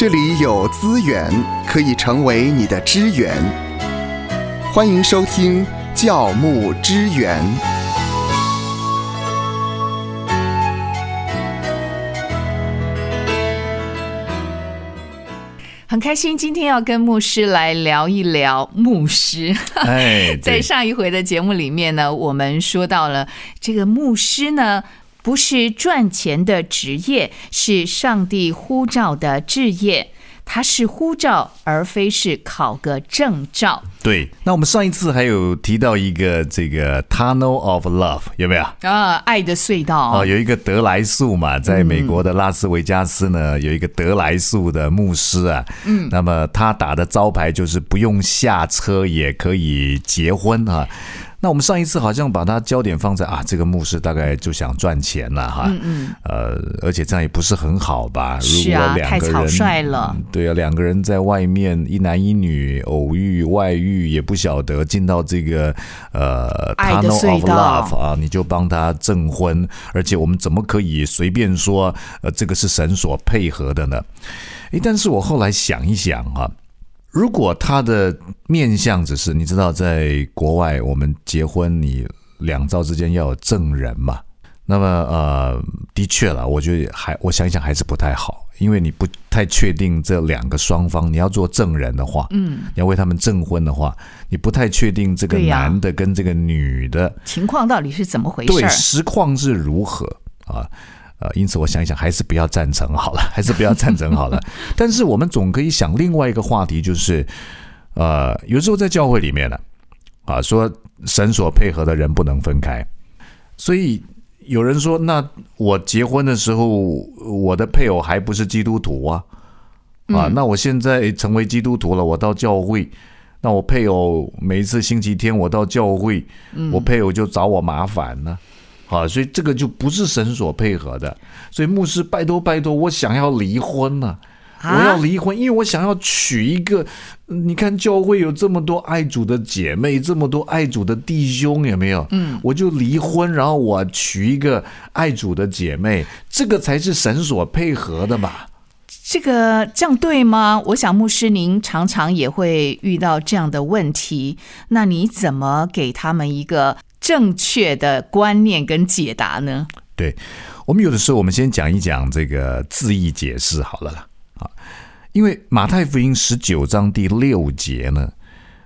这里有资源可以成为你的支援。欢迎收听教牧支援。很开心，今天要跟牧师来聊一聊牧师。哎，在上一回的节目里面呢，我们说到了这个牧师呢，不是赚钱的职业，是上帝呼召的置业。他是呼召，而非是考个证照对，那我们上一次还有提到一个这个 Tunnel of Love 有没有？啊，爱的隧道啊，有一个德莱素嘛，在美国的拉斯维加斯呢，有一个德莱素的牧师啊，嗯，那么他打的招牌就是不用下车也可以结婚啊。那我们上一次好像把它焦点放在啊，这个牧师大概就想赚钱了哈，嗯嗯，呃，而且这样也不是很好吧？如是啊果两个人太草率了嗯对啊，两个人在外面一男一女偶遇外遇，也不晓得进到这个呃爱的 tunnel 隧 of 道 love 啊，你就帮他证婚，而且我们怎么可以随便说呃这个是神所配合的呢？诶，但是我后来想一想啊，如果他的面相只是你知道，在国外我们结婚，你两造之间要有证人嘛。那么呃，的确了，我觉得还我想想还是不太好，因为你不太确定这两个双方，你要做证人的话，嗯，你要为他们证婚的话，你不太确定这个男的跟这个女的情况到底是怎么回事对儿？实况是如何啊？呃，因此我想一想，还是不要赞成好了，还是不要赞成好了。但是我们总可以想另外一个话题，就是呃，有时候在教会里面呢，啊，说神所配合的人不能分开，所以有人说，那我结婚的时候，我的配偶还不是基督徒啊，啊，那我现在成为基督徒了，我到教会。那我配偶每一次星期天我到教会，我配偶就找我麻烦呢、啊，所以这个就不是神所配合的。所以牧师，拜托拜托，我想要离婚呢、啊我要离婚，因为我想要娶一个。你看教会有这么多爱主的姐妹，这么多爱主的弟兄，有没有？嗯，我就离婚，然后我娶一个爱主的姐妹，这个才是神所配合的吧。这个这样对吗？我想牧师您常常也会遇到这样的问题，那你怎么给他们一个正确的观念跟解答呢？对我们有的时候，我们先讲一讲这个字义解释好了啦。啊，因为马太福音十九章第六节呢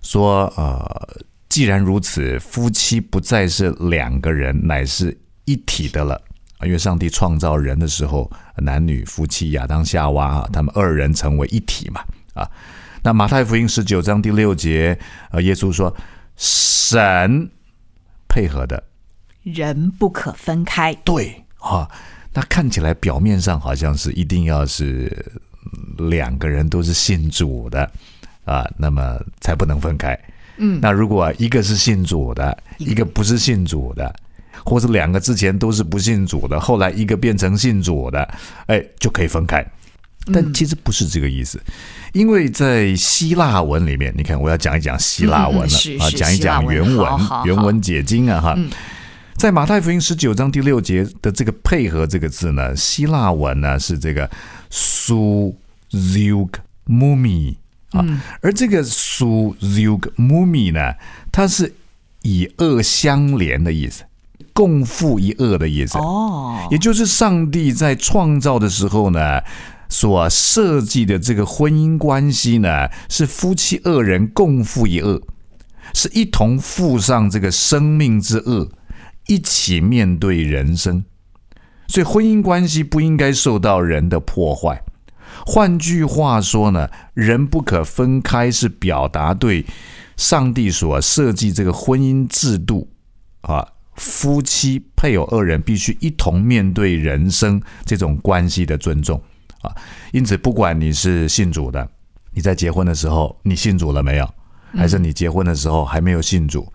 说，呃，既然如此，夫妻不再是两个人，乃是一体的了。啊因为上帝创造人的时候，男女夫妻亚当夏娃，他们二人成为一体嘛。啊，那马太福音十九章第六节，呃，耶稣说，神配合的人不可分开，对啊，那看起来表面上好像是一定要是嗯两个人都是信主的啊，那么才不能分开。嗯，那如果一个是信主的，一个不是信主的，或者两个之前都是不信主的，后来一个变成信主的，哎，就可以分开。但其实不是这个意思，因为在希腊文里面，你看我要讲一讲希腊文了、啊，讲一讲原文原文解经啊哈。在马太福音十九章第六节的这个“配合”这个字呢，希腊文呢是这个 su zug mumi 啊，而这个 su zug mumi 呢，它是以恶相连的意思，共负一恶的意思。哦，也就是上帝在创造的时候呢，所设计的这个婚姻关系呢，是夫妻二人共负一恶，是一同负上这个生命之恶，一起面对人生。所以婚姻关系不应该受到人的破坏。换句话说呢，人不可分开，是表达对上帝所设计这个婚姻制度啊，夫妻配偶二人必须一同面对人生这种关系的尊重啊。因此，不管你是信主的，你在结婚的时候你信主了没有，还是你结婚的时候还没有信主，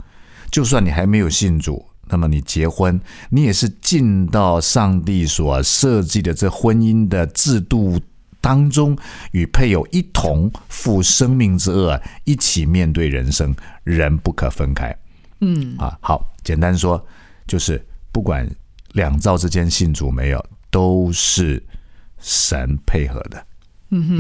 就算你还没有信主。那么你结婚，你也是进到上帝所设计的这婚姻的制度当中，与配偶一同负生命之恶，一起面对人生，人不可分开。嗯，啊，好，简单说就是，不管两造之间信主没有，都是神配合的。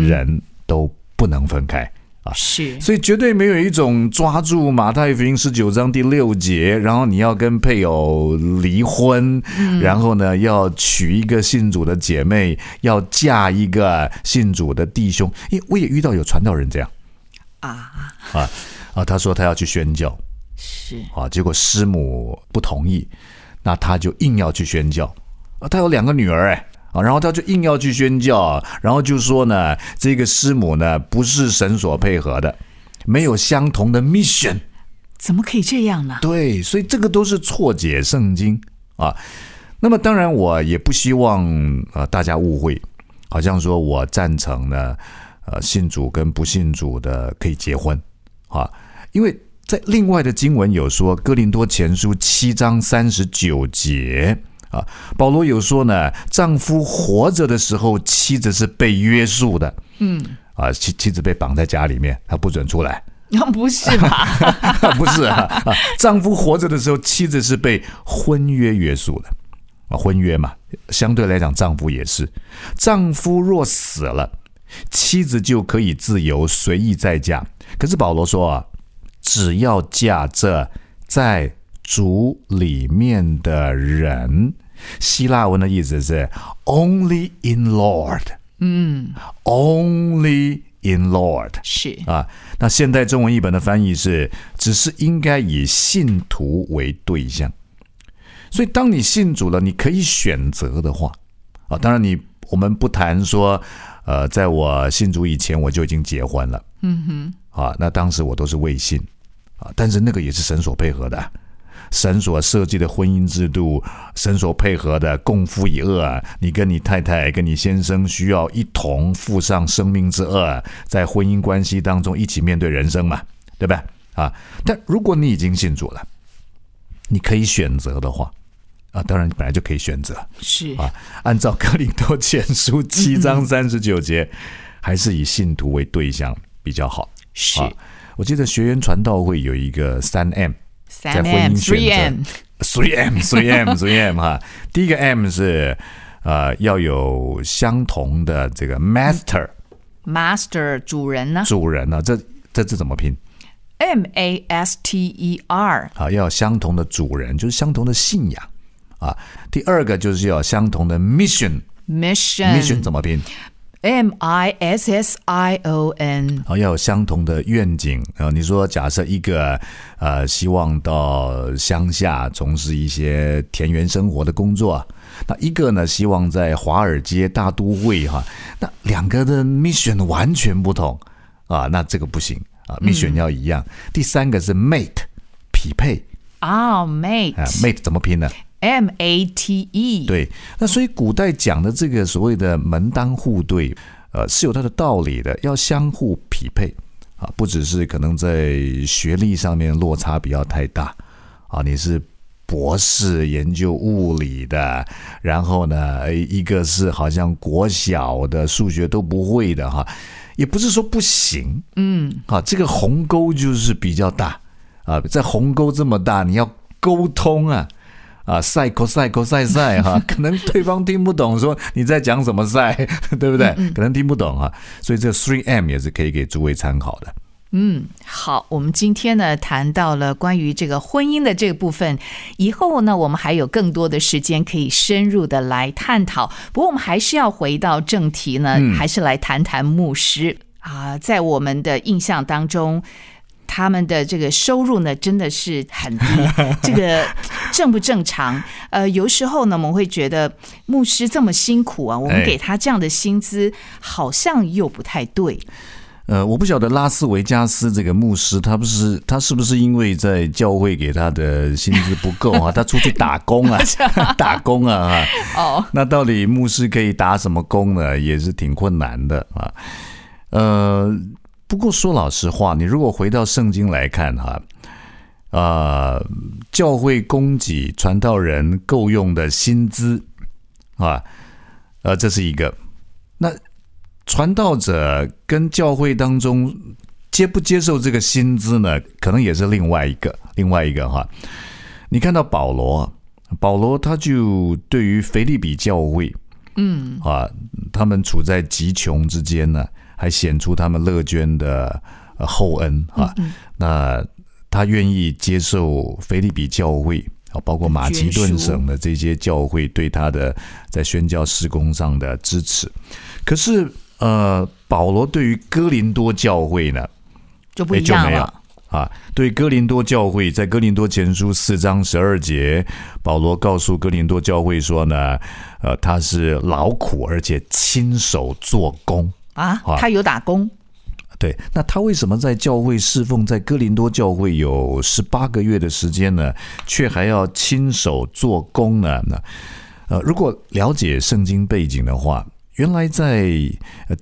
人都不能分开啊。是，所以绝对没有一种抓住马太福音十九章第六节，然后你要跟配偶离婚，然后呢要娶一个信主的姐妹，要嫁一个信主的弟兄。因为我也遇到有传道人这样啊啊啊，他说他要去宣教，是啊，结果师母不同意，那他就硬要去宣教啊，他有两个女儿哎。啊，然后他就硬要去宣教，然后就说呢，这个师母呢不是神所配合的，没有相同的 mission，怎么可以这样呢？对，所以这个都是错解圣经啊。那么当然，我也不希望呃大家误会，好像说我赞成呢，呃信主跟不信主的可以结婚啊，因为在另外的经文有说，《哥林多前书》七章三十九节。啊，保罗有说呢，丈夫活着的时候，妻子是被约束的。嗯，啊，妻妻子被绑在家里面，他不准出来。不是吧？不是啊，丈夫活着的时候，妻子是被婚约约束的。啊，婚约嘛，相对来讲，丈夫也是。丈夫若死了，妻子就可以自由随意再嫁。可是保罗说啊，只要嫁这在主里面的人。希腊文的意思是 “only in Lord”，嗯，“only in Lord” 是啊。那现代中文译本的翻译是“只是应该以信徒为对象”。所以，当你信主了，你可以选择的话啊。当然，你我们不谈说，呃，在我信主以前我就已经结婚了，嗯哼，啊，那当时我都是未信啊，但是那个也是神所配合的。神所设计的婚姻制度，神所配合的共夫以恶啊，你跟你太太、跟你先生需要一同负上生命之恶，在婚姻关系当中一起面对人生嘛，对吧？啊，但如果你已经信主了，你可以选择的话，啊，当然你本来就可以选择，是啊，按照哥林多前书七章三十九节，还是以信徒为对象比较好。是，我记得学员传道会有一个三 M。在婚姻选择，three M，three M，three M 哈。第一个 M 是呃要有相同的这个 master，master 主人呢？主人呢？这这字怎么拼？M A S T E R。啊，要有相同的主人，就是相同的信仰啊。第二个就是要相同的 mission，mission，mission 怎么拼？M I S S I O N，好，要有相同的愿景啊。你说，假设一个呃，希望到乡下从事一些田园生活的工作，那一个呢，希望在华尔街大都会哈，那两个的 mission 完全不同啊，那这个不行啊，mission 要一样。第三个是 mate，匹配啊，mate，mate 怎么拼呢？M A T E 对，那所以古代讲的这个所谓的门当户对，呃，是有它的道理的，要相互匹配啊，不只是可能在学历上面落差比较太大啊，你是博士研究物理的，然后呢，一个是好像国小的数学都不会的哈，也不是说不行，嗯，啊，这个鸿沟就是比较大啊，在鸿沟这么大，你要沟通啊。啊，赛口赛口赛赛哈，可能对方听不懂，说你在讲什么赛，对不对？可能听不懂哈，所以这 three M 也是可以给诸位参考的。嗯，好，我们今天呢谈到了关于这个婚姻的这个部分，以后呢我们还有更多的时间可以深入的来探讨。不过我们还是要回到正题呢，还是来谈谈牧师啊，在我们的印象当中。他们的这个收入呢，真的是很低，这个正不正常？呃，有时候呢，我们会觉得牧师这么辛苦啊，我们给他这样的薪资，好像又不太对。呃，我不晓得拉斯维加斯这个牧师，他不是他是不是因为在教会给他的薪资不够啊？他出去打工啊，打工啊，哦，那到底牧师可以打什么工呢？也是挺困难的啊，呃。不过说老实话，你如果回到圣经来看哈，啊，教会供给传道人够用的薪资啊，呃，这是一个。那传道者跟教会当中接不接受这个薪资呢？可能也是另外一个，另外一个哈。你看到保罗，保罗他就对于腓利比教会，嗯啊，他们处在极穷之间呢，还显出他们乐捐的呃厚恩啊。那他愿意接受菲利比教会啊，包括马其顿省的这些教会对他的在宣教施工上的支持。可是呃，保罗对于哥林多教会呢，就不一样了。啊，对哥林多教会，在哥林多前书四章十二节，保罗告诉哥林多教会说呢，呃，他是劳苦而且亲手做工啊，他有打工。对，那他为什么在教会侍奉，在哥林多教会有十八个月的时间呢，却还要亲手做工呢？那呃，如果了解圣经背景的话。原来在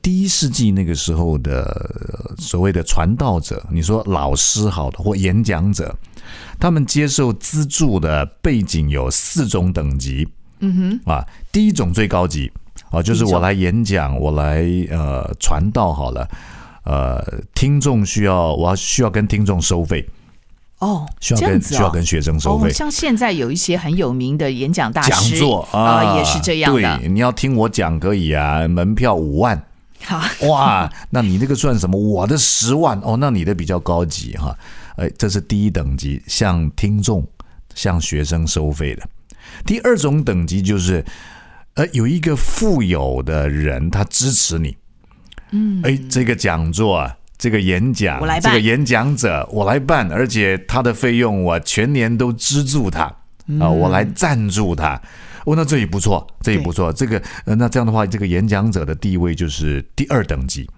第一世纪那个时候的所谓的传道者，你说老师好的或演讲者，他们接受资助的背景有四种等级。嗯哼，啊，第一种最高级啊，就是我来演讲，我来呃传道好了，呃，听众需要我要需要跟听众收费。哦，需要跟需要跟学生收费，像现在有一些很有名的演讲大师讲座啊，也是这样的。对，你要听我讲可以啊，门票五万，好哇，那你那个算什么？我的十万哦，那你的比较高级哈。哎，这是第一等级，向听众、向学生收费的。第二种等级就是，呃，有一个富有的人他支持你，嗯，哎，这个讲座啊。这个演讲，这个演讲者我来办，而且他的费用我全年都资助他啊，我来赞助他。哦，那这也不错，这也不错。这个那这样的话，这个演讲者的地位就是第二等级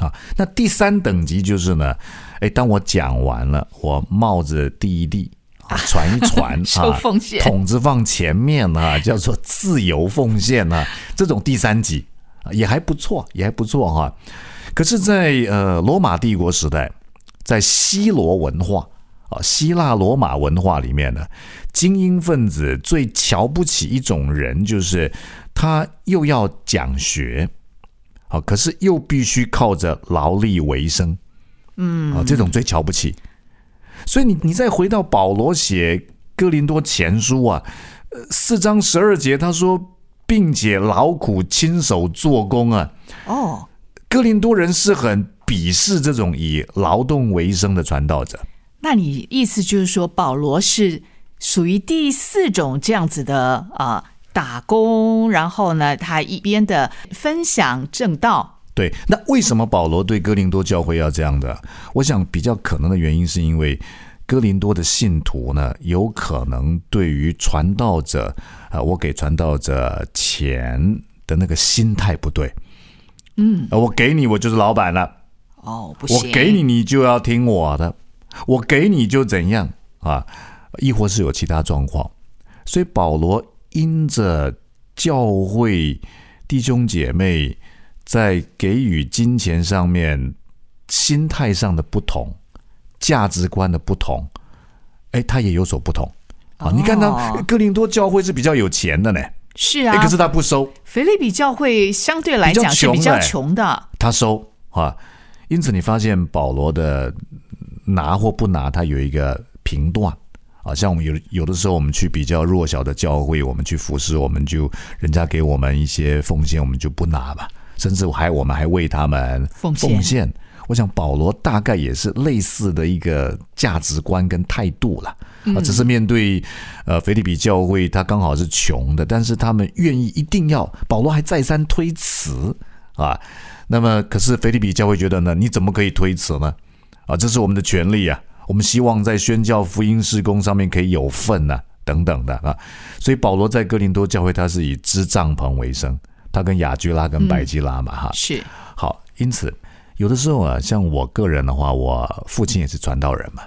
啊。那第三等级就是呢，哎，当我讲完了，我冒着第一递啊，传一传 啊，奉献，筒子放前面啊，叫做自由奉献啊，这种第三级也还不错，也还不错哈。可是，在呃罗马帝国时代，在希罗文化啊，希腊罗马文化里面呢，精英分子最瞧不起一种人，就是他又要讲学，啊，可是又必须靠着劳力为生，嗯，啊，这种最瞧不起。所以你你再回到保罗写哥林多前书啊，呃，四章十二节，他说，并且劳苦亲手做工啊，哦。哥林多人是很鄙视这种以劳动为生的传道者。那你意思就是说，保罗是属于第四种这样子的啊，打工，然后呢，他一边的分享正道。对，那为什么保罗对哥林多教会要这样的？我想比较可能的原因是因为哥林多的信徒呢，有可能对于传道者啊，我给传道者钱的那个心态不对。嗯，我给你，我就是老板了。哦，不行，我给你，你就要听我的。我给你就怎样啊？亦或是有其他状况？所以保罗因着教会弟兄姐妹在给予金钱上面心态上的不同、价值观的不同，哎，他也有所不同啊。你看他哥林多教会是比较有钱的呢。是啊，可是他不收。腓利比教会相对来讲是比较穷的，他收啊。因此你发现保罗的拿或不拿，他有一个评断啊。像我们有有的时候，我们去比较弱小的教会，我们去服侍，我们就人家给我们一些奉献，我们就不拿吧，甚至还我们还为他们奉献。我想保罗大概也是类似的一个价值观跟态度了。啊，只是面对呃，菲利比教会，他刚好是穷的，但是他们愿意一定要保罗还再三推辞啊。那么，可是菲利比教会觉得呢，你怎么可以推辞呢？啊，这是我们的权利啊，我们希望在宣教福音事工上面可以有份呐，等等的啊。所以保罗在哥林多教会，他是以支帐篷为生，他跟雅居拉跟白吉拉嘛，哈，是好。因此，有的时候啊，像我个人的话，我父亲也是传道人嘛。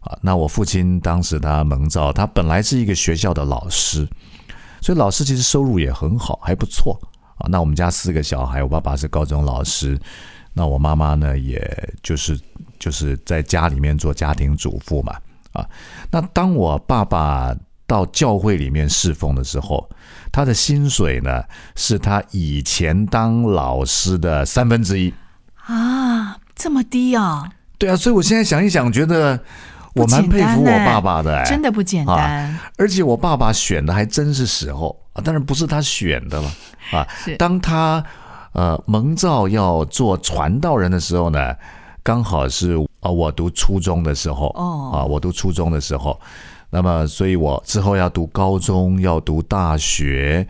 啊，那我父亲当时他蒙召，他本来是一个学校的老师，所以老师其实收入也很好，还不错啊。那我们家四个小孩，我爸爸是高中老师，那我妈妈呢，也就是就是在家里面做家庭主妇嘛。啊，那当我爸爸到教会里面侍奉的时候，他的薪水呢，是他以前当老师的三分之一啊，这么低啊？对啊，所以我现在想一想，觉得。我蛮佩服我爸爸的、哎真的不简单。而且我爸爸选的还真是时候啊，当然不是他选的了啊。当他呃蒙召要做传道人的时候呢，刚好是啊我读初中的时候哦啊，我读初中的时候，那么所以我之后要读高中，要读大学。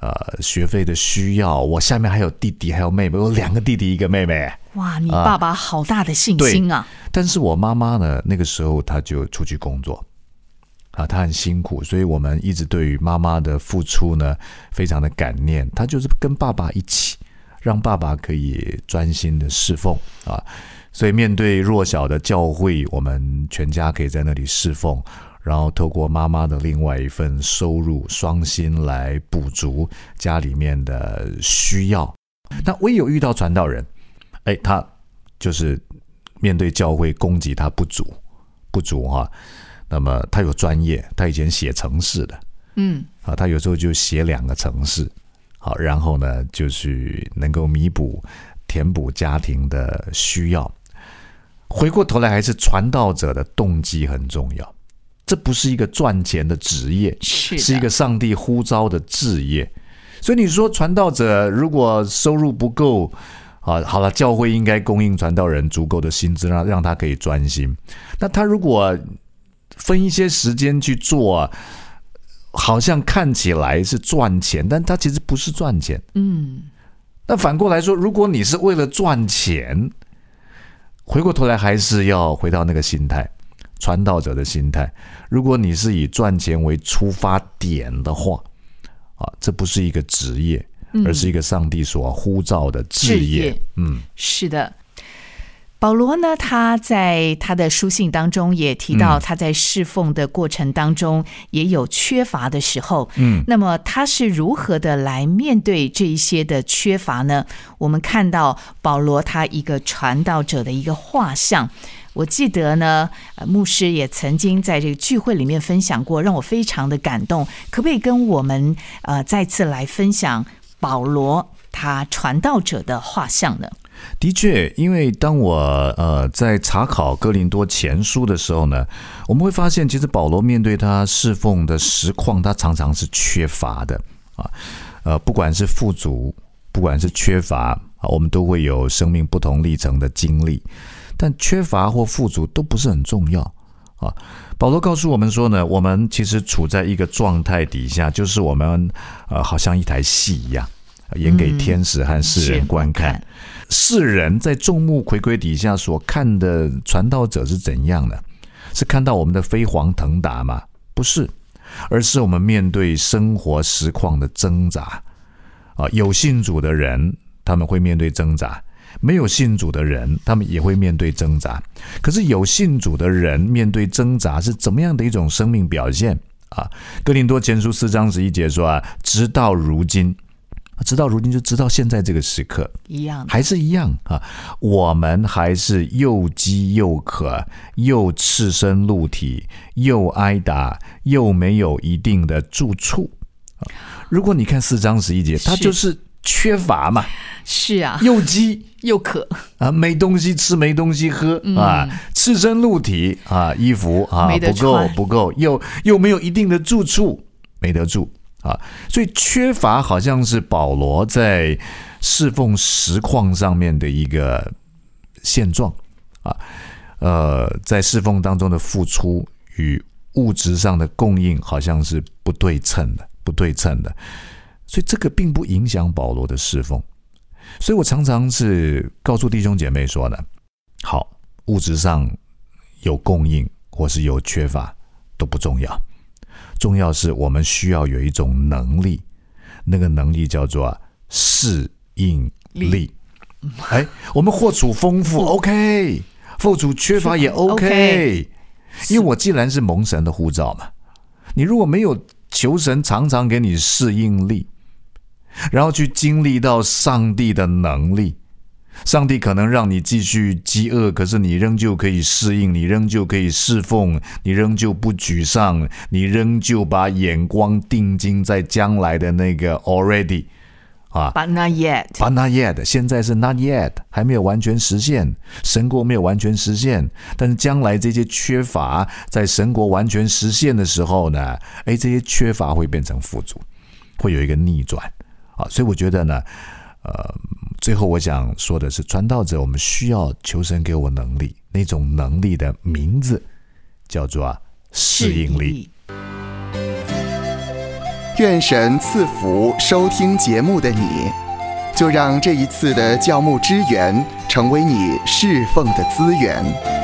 呃，学费的需要，我下面还有弟弟，还有妹妹，我有两个弟弟，一个妹妹。哇，你爸爸好大的信心啊！但是我妈妈呢，那个时候她就出去工作，啊，她很辛苦，所以我们一直对于妈妈的付出呢，非常的感念。她就是跟爸爸一起，让爸爸可以专心的侍奉啊。所以面对弱小的教会，我们全家可以在那里侍奉，然后透过妈妈的另外一份收入，双薪来补足家里面的需要。那我也有遇到传道人，哎，他就是面对教会供给他不足，不足哈、那么他有专业，他以前写城市的嗯，啊，他有时候就写两个城市，好，然后呢，就是能够弥补、填补家庭的需要。回过头来，还是传道者的动机很重要。这不是一个赚钱的职业，是是一个上帝呼召的置业。所以你说传道者如果收入不够啊，好了，教会应该供应传道人足够的薪资，让让他可以专心。那他如果分一些时间去做，好像看起来是赚钱，但他其实不是赚钱。嗯，那反过来说，如果你是为了赚钱，回过头来还是要回到那个心态，传道者的心态。如果你是以赚钱为出发点的话，啊，这不是一个职业，而是一个上帝所呼召的置置业。业嗯，是的。保罗呢，他在他的书信当中也提到，嗯他在侍奉的过程当中也有缺乏的时候。嗯，那么他是如何的来面对这一些的缺乏呢？我们看到保罗他一个传道者的一个画像。我记得呢，牧师也曾经在这个聚会里面分享过，让我非常的感动。可不可以跟我们呃再次来分享保罗他传道者的画像呢？的确，因为当我呃在查考哥林多前书的时候呢，我们会发现，其实保罗面对他侍奉的实况，他常常是缺乏的啊。呃，不管是富足，不管是缺乏啊，我们都会有生命不同历程的经历，但缺乏或富足都不是很重要啊。保罗告诉我们说呢，我们其实处在一个状态底下，就是我们呃好像一台戏一样，演给天使和世人观看。世人在众目睽睽底下所看的传道者是怎样的？是看到我们的飞黄腾达吗？不是，而是我们面对生活实况的挣扎。啊，有信主的人，他们会面对挣扎；没有信主的人，他们也会面对挣扎。可是有信主的人面对挣扎是怎么样的一种生命表现啊？哥林多前书四章十一节说啊，直到如今，直到如今就直到现在这个时刻，一样，还是一样啊，我们还是又饥又渴，又赤身露体，又挨打，又没有一定的住处。啊如果你看四章十一节，它就是缺乏嘛，是啊，又饥。又渴，啊，没东西吃，没东西喝啊，赤身露体啊，衣服啊嗯没得不够不够，又又没有一定的住处，没得住啊，所以缺乏好像是保罗在侍奉实况上面的一个现状啊，呃，在侍奉当中的付出与物质上的供应好像是不对称的，不对称的，所以这个并不影响保罗的侍奉。所以我常常是告诉弟兄姐妹说呢，好，物质上有供应或是有缺乏都不重要，重要是我们需要有一种能力，那个能力叫做适应力。哎，我们货主丰富，OK；货主缺乏也 OK。OK 因为我既然是蒙神的护照嘛，你如果没有求神常常给你适应力，然后去经历到上帝的能力，上帝可能让你继续饥饿，可是你仍旧可以适应，你仍旧可以侍奉，你仍旧不沮丧，你仍旧把眼光定睛在将来的那个 already 啊。But not yet。But not yet，现在是 not yet，还没有完全实现，神国没有完全实现，但是将来这些缺乏在神国完全实现的时候呢，哎，这些缺乏会变成富足，会有一个逆转啊，所以我觉得呢，呃，最后我想说的是，传道者我们需要求神给我能力，那种能力的名字叫做啊适应力。愿神赐福收听节目的你，就让这一次的教牧支援成为你侍奉的资源。